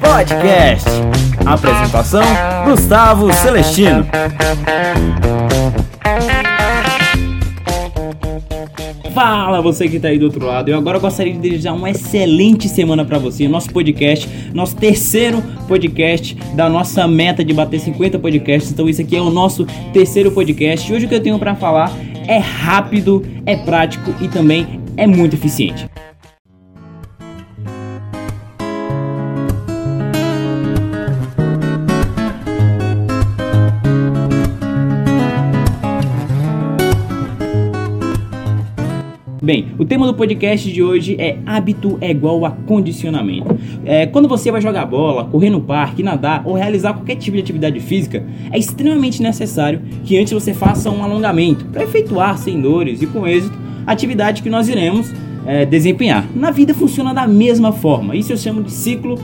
Podcast. Apresentação: Gustavo Celestino. Fala você que tá aí do outro lado. Eu agora gostaria de desejar uma excelente semana para você. Nosso podcast, nosso terceiro podcast da nossa meta de bater 50 podcasts. Então isso aqui é o noso terceiro podcast. Hoje o que eu tenho para falar é rápido, é prático e também é muito eficiente. Bem, o tema do podcast de hoje é hábito é igual a condicionamento. É, quando você vai jogar bola, correr no parque, nadar ou realizar qualquer tipo de atividade física, é extremamente necessário que antes você faça um alongamento para efetuar sem dores e com êxito a atividade que nós iremos é, desempenhar. Na vida funciona da mesma forma. Isso eu chamo de ciclo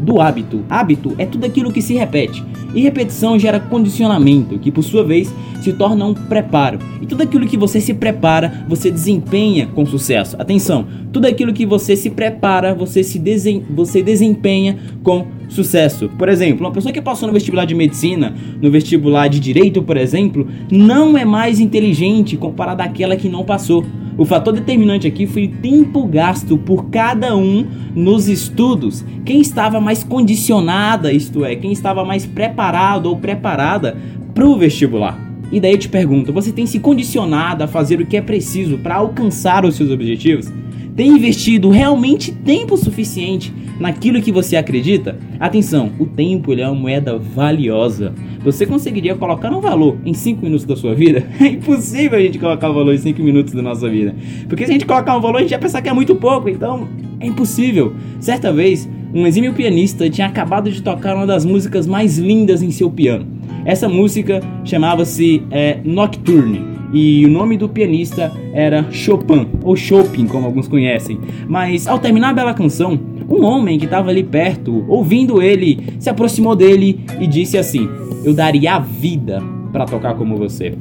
do hábito. Hábito é tudo aquilo que se repete. E repetição gera condicionamento, que por sua vez se torna um preparo. E tudo aquilo que você se prepara, você desempenha com sucesso. Atenção, tudo aquilo que você se prepara, você se desen você desempenha com sucesso. Por exemplo, uma pessoa que passou no vestibular de medicina, no vestibular de direito, por exemplo, não é mais inteligente comparada àquela que não passou. O fator determinante aqui foi o tempo gasto por cada um nos estudos. Quem estava mais condicionada, isto é, quem estava mais preparado ou preparada para o vestibular. E daí eu te pergunto, você tem se condicionado a fazer o que é preciso para alcançar os seus objetivos? Tem investido realmente tempo suficiente naquilo que você acredita? Atenção, o tempo é uma moeda valiosa. Você conseguiria colocar um valor em 5 minutos da sua vida? É impossível a gente colocar um valor em 5 minutos da nossa vida. Porque se a gente colocar um valor, a gente vai pensar que é muito pouco, então é impossível. Certa vez, um exímio pianista tinha acabado de tocar uma das músicas mais lindas em seu piano. Essa música chamava-se é, Nocturne e o nome do pianista era Chopin, ou Chopin, como alguns conhecem. Mas ao terminar a bela canção, um homem que estava ali perto, ouvindo ele, se aproximou dele e disse assim: Eu daria a vida para tocar como você.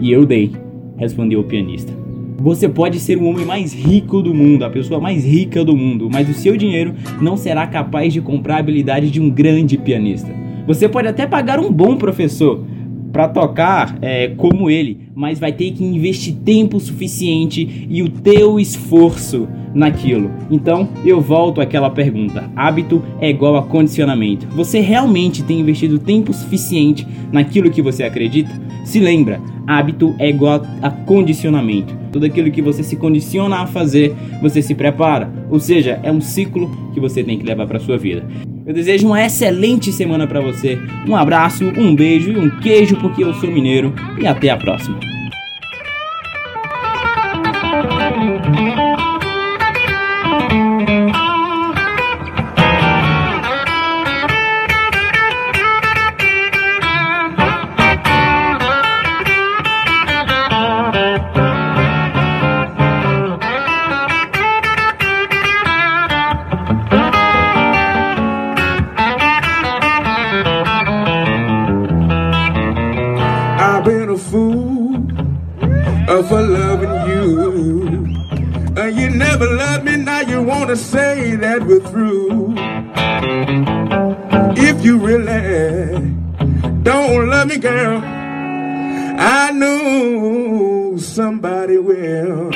E eu dei, respondeu o pianista. Você pode ser o homem mais rico do mundo, a pessoa mais rica do mundo, mas o seu dinheiro não será capaz de comprar a habilidade de um grande pianista. Você pode até pagar um bom professor, para tocar é, como ele, mas vai ter que investir tempo suficiente e o teu esforço naquilo. Então eu volto àquela pergunta: hábito é igual a condicionamento. Você realmente tem investido tempo suficiente naquilo que você acredita? Se lembra, hábito é igual a condicionamento. Tudo aquilo que você se condiciona a fazer, você se prepara. Ou seja, é um ciclo que você tem que levar para sua vida. Eu desejo uma excelente semana para você. Um abraço, um beijo e um queijo porque eu sou mineiro e até a próxima. For loving you. And you never loved me, now you want to say that we're through. If you really don't love me, girl, I know somebody will.